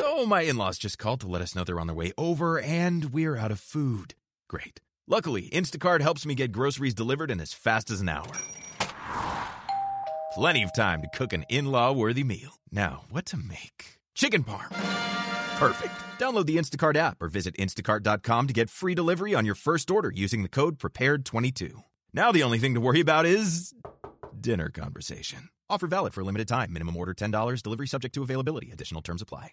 So, my in laws just called to let us know they're on their way over and we're out of food. Great. Luckily, Instacart helps me get groceries delivered in as fast as an hour. Plenty of time to cook an in law worthy meal. Now, what to make? Chicken parm. Perfect. Download the Instacart app or visit instacart.com to get free delivery on your first order using the code PREPARED22. Now, the only thing to worry about is dinner conversation. Offer valid for a limited time. Minimum order $10. Delivery subject to availability. Additional terms apply.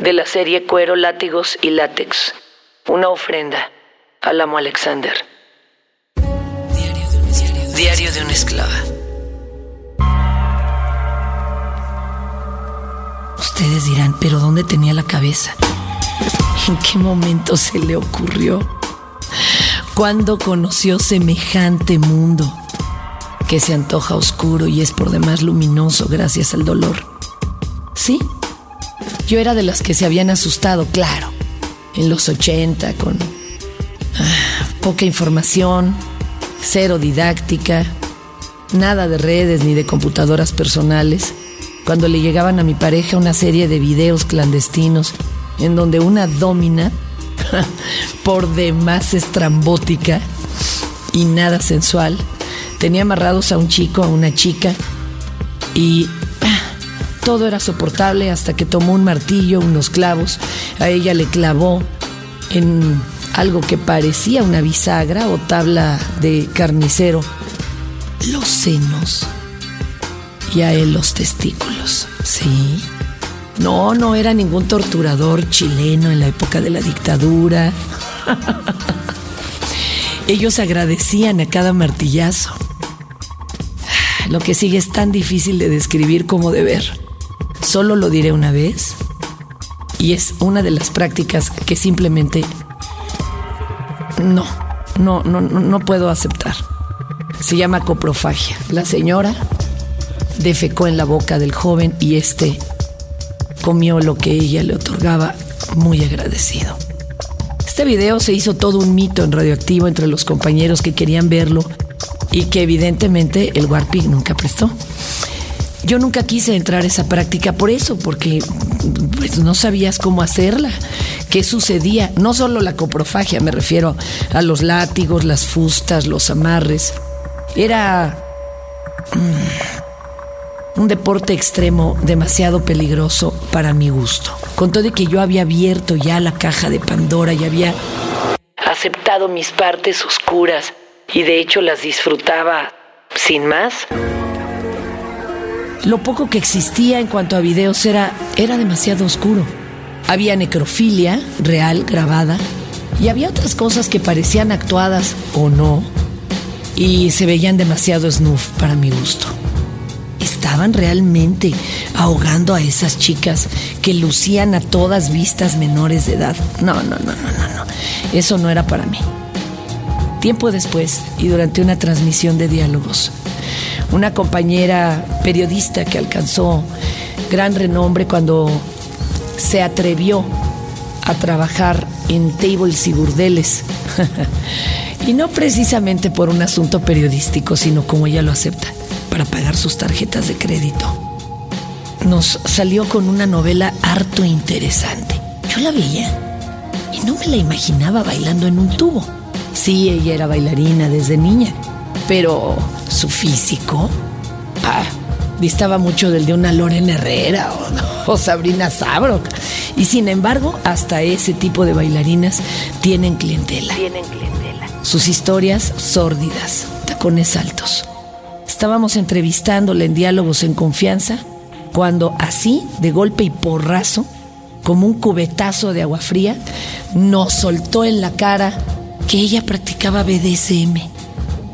De la serie Cuero, Látigos y Látex. Una ofrenda al amo Alexander. Diario de una esclava. Ustedes dirán, pero ¿dónde tenía la cabeza? ¿En qué momento se le ocurrió? ¿Cuándo conoció semejante mundo? Que se antoja oscuro y es por demás luminoso gracias al dolor. Sí, yo era de las que se habían asustado, claro, en los 80 con ah, poca información, cero didáctica, nada de redes ni de computadoras personales, cuando le llegaban a mi pareja una serie de videos clandestinos en donde una domina, por demás estrambótica y nada sensual, tenía amarrados a un chico, a una chica, y todo era soportable hasta que tomó un martillo, unos clavos, a ella le clavó en algo que parecía una bisagra o tabla de carnicero, los senos y a él los testículos. Sí. No, no era ningún torturador chileno en la época de la dictadura. Ellos agradecían a cada martillazo. Lo que sigue es tan difícil de describir como de ver. Solo lo diré una vez y es una de las prácticas que simplemente no, no, no, no puedo aceptar. Se llama coprofagia. La señora defecó en la boca del joven y este comió lo que ella le otorgaba muy agradecido. Este video se hizo todo un mito en radioactivo entre los compañeros que querían verlo y que evidentemente el Warpig nunca prestó. Yo nunca quise entrar a esa práctica por eso, porque pues, no sabías cómo hacerla, qué sucedía. No solo la coprofagia, me refiero a los látigos, las fustas, los amarres. Era mm, un deporte extremo demasiado peligroso para mi gusto. Con todo que yo había abierto ya la caja de Pandora y había aceptado mis partes oscuras y de hecho las disfrutaba sin más. Lo poco que existía en cuanto a videos era, era demasiado oscuro. Había necrofilia real grabada y había otras cosas que parecían actuadas o no y se veían demasiado snuff para mi gusto. Estaban realmente ahogando a esas chicas que lucían a todas vistas menores de edad. No, no, no, no, no, no. Eso no era para mí. Tiempo después, y durante una transmisión de diálogos, una compañera periodista que alcanzó gran renombre cuando se atrevió a trabajar en tables y burdeles. y no precisamente por un asunto periodístico, sino como ella lo acepta, para pagar sus tarjetas de crédito. Nos salió con una novela harto interesante. Yo la veía y no me la imaginaba bailando en un tubo. Sí, ella era bailarina desde niña, pero su físico ah, distaba mucho del de una Lorena Herrera o, o Sabrina Sabrok. Y sin embargo, hasta ese tipo de bailarinas tienen clientela. Tienen clientela. Sus historias sórdidas, tacones altos. Estábamos entrevistándola en diálogos en confianza cuando así, de golpe y porrazo, como un cubetazo de agua fría, nos soltó en la cara que ella practicaba BDSM.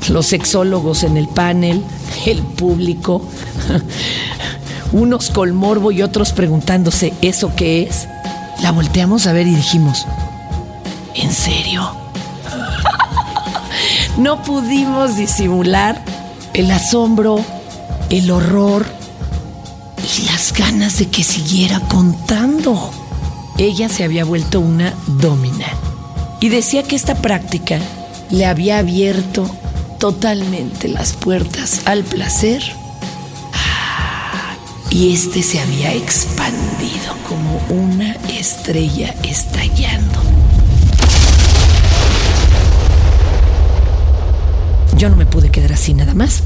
Los sexólogos en el panel, el público. unos con morbo y otros preguntándose, ¿eso qué es? La volteamos a ver y dijimos, ¿en serio? no pudimos disimular el asombro, el horror y las ganas de que siguiera contando. Ella se había vuelto una domina y decía que esta práctica le había abierto totalmente las puertas al placer y este se había expandido como una estrella estallando. Yo no me pude quedar así nada más.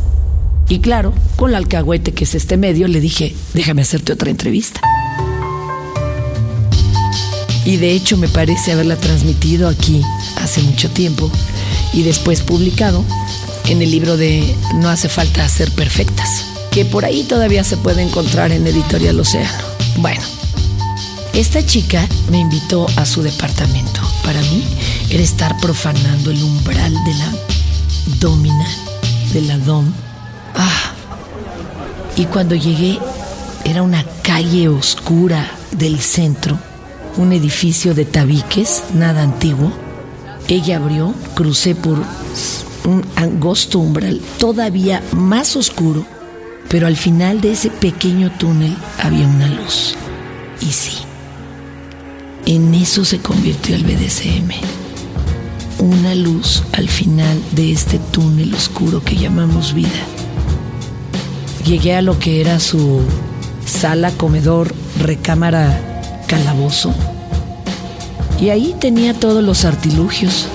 Y claro, con la alcahuete que es este medio, le dije, déjame hacerte otra entrevista. Y de hecho me parece haberla transmitido aquí hace mucho tiempo y después publicado en el libro de No hace falta ser perfectas, que por ahí todavía se puede encontrar en Editorial Océano. Bueno, esta chica me invitó a su departamento. Para mí era estar profanando el umbral de la domina, de la dom. Ah, y cuando llegué era una calle oscura del centro, un edificio de tabiques, nada antiguo. Ella abrió, crucé por un angosto umbral todavía más oscuro, pero al final de ese pequeño túnel había una luz. Y sí, en eso se convirtió el BDSM. Una luz al final de este túnel oscuro que llamamos vida. Llegué a lo que era su sala, comedor, recámara, calabozo. Y ahí tenía todos los artilugios,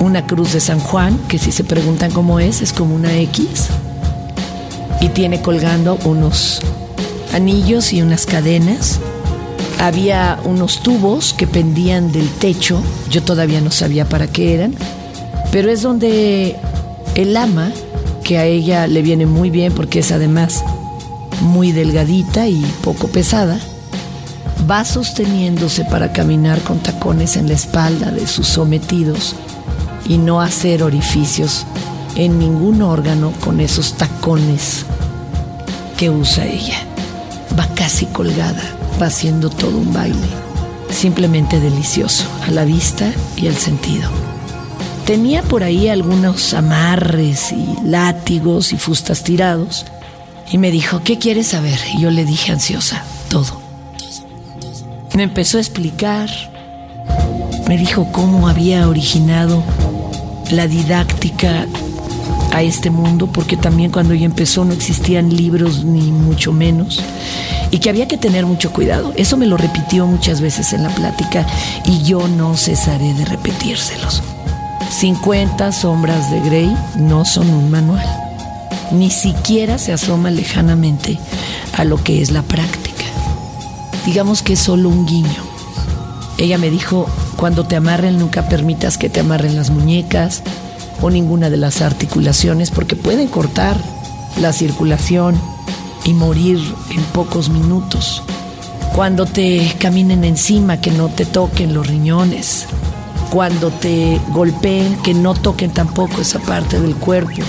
una cruz de San Juan, que si se preguntan cómo es, es como una X, y tiene colgando unos anillos y unas cadenas. Había unos tubos que pendían del techo, yo todavía no sabía para qué eran, pero es donde el ama, que a ella le viene muy bien porque es además muy delgadita y poco pesada, va sosteniéndose para caminar con tacones en la espalda de sus sometidos y no hacer orificios en ningún órgano con esos tacones que usa ella. Va casi colgada, va haciendo todo un baile, simplemente delicioso a la vista y al sentido. Tenía por ahí algunos amarres y látigos y fustas tirados y me dijo, ¿qué quieres saber? Y yo le dije ansiosa, todo. Me empezó a explicar, me dijo cómo había originado la didáctica a este mundo, porque también cuando ella empezó no existían libros ni mucho menos, y que había que tener mucho cuidado. Eso me lo repitió muchas veces en la plática y yo no cesaré de repetírselos. 50 sombras de Grey no son un manual, ni siquiera se asoma lejanamente a lo que es la práctica. Digamos que es solo un guiño. Ella me dijo, cuando te amarren nunca permitas que te amarren las muñecas o ninguna de las articulaciones porque pueden cortar la circulación y morir en pocos minutos. Cuando te caminen encima, que no te toquen los riñones. Cuando te golpeen, que no toquen tampoco esa parte del cuerpo.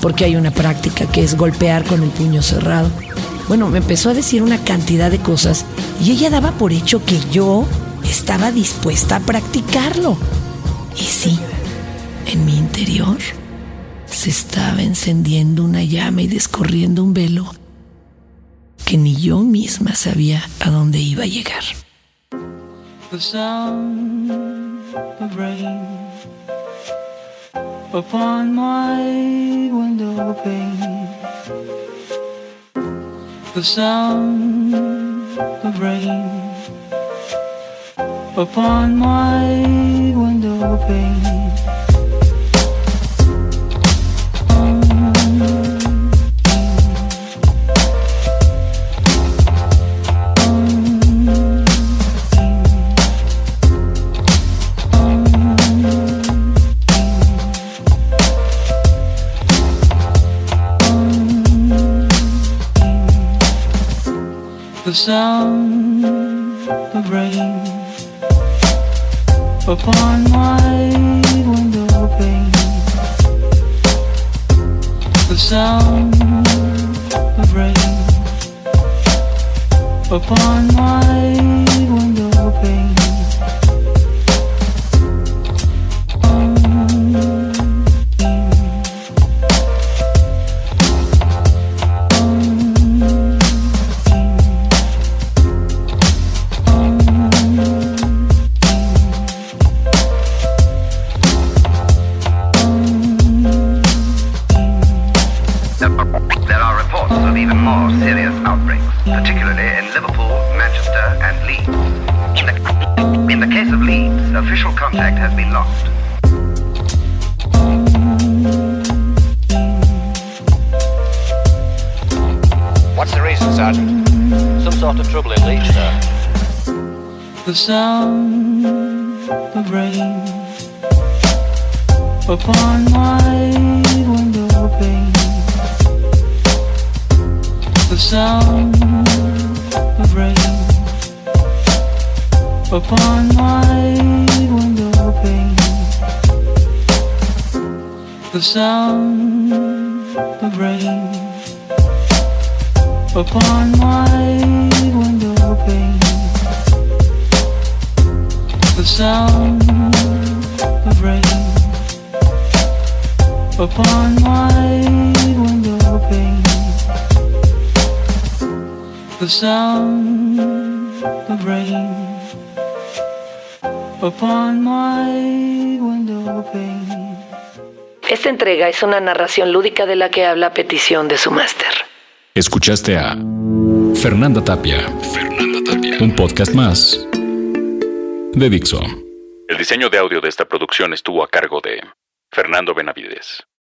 Porque hay una práctica que es golpear con el puño cerrado. Bueno, me empezó a decir una cantidad de cosas y ella daba por hecho que yo estaba dispuesta a practicarlo. Y sí, en mi interior se estaba encendiendo una llama y descorriendo un velo que ni yo misma sabía a dónde iba a llegar. The sound of rain upon my window pane. The sound of rain upon my window pane. The sound of rain upon my window There are reports of even more serious outbreaks, particularly in Liverpool, Manchester, and Leeds. In the, in the case of Leeds, official contact has been lost. What's the reason, Sergeant? Some sort of trouble in Leeds, sir. the sound of rain upon my window pane. The sound of rain upon my window pane. The sound of rain upon my window pane the sound of rain upon my window pane. The sound of rain upon my window pane. Esta entrega es una narración lúdica de la que habla a petición de su máster. Escuchaste a Fernanda Tapia. Fernanda Tapia. Un podcast más de Dixo. El diseño de audio de esta producción estuvo a cargo de Fernando Benavides.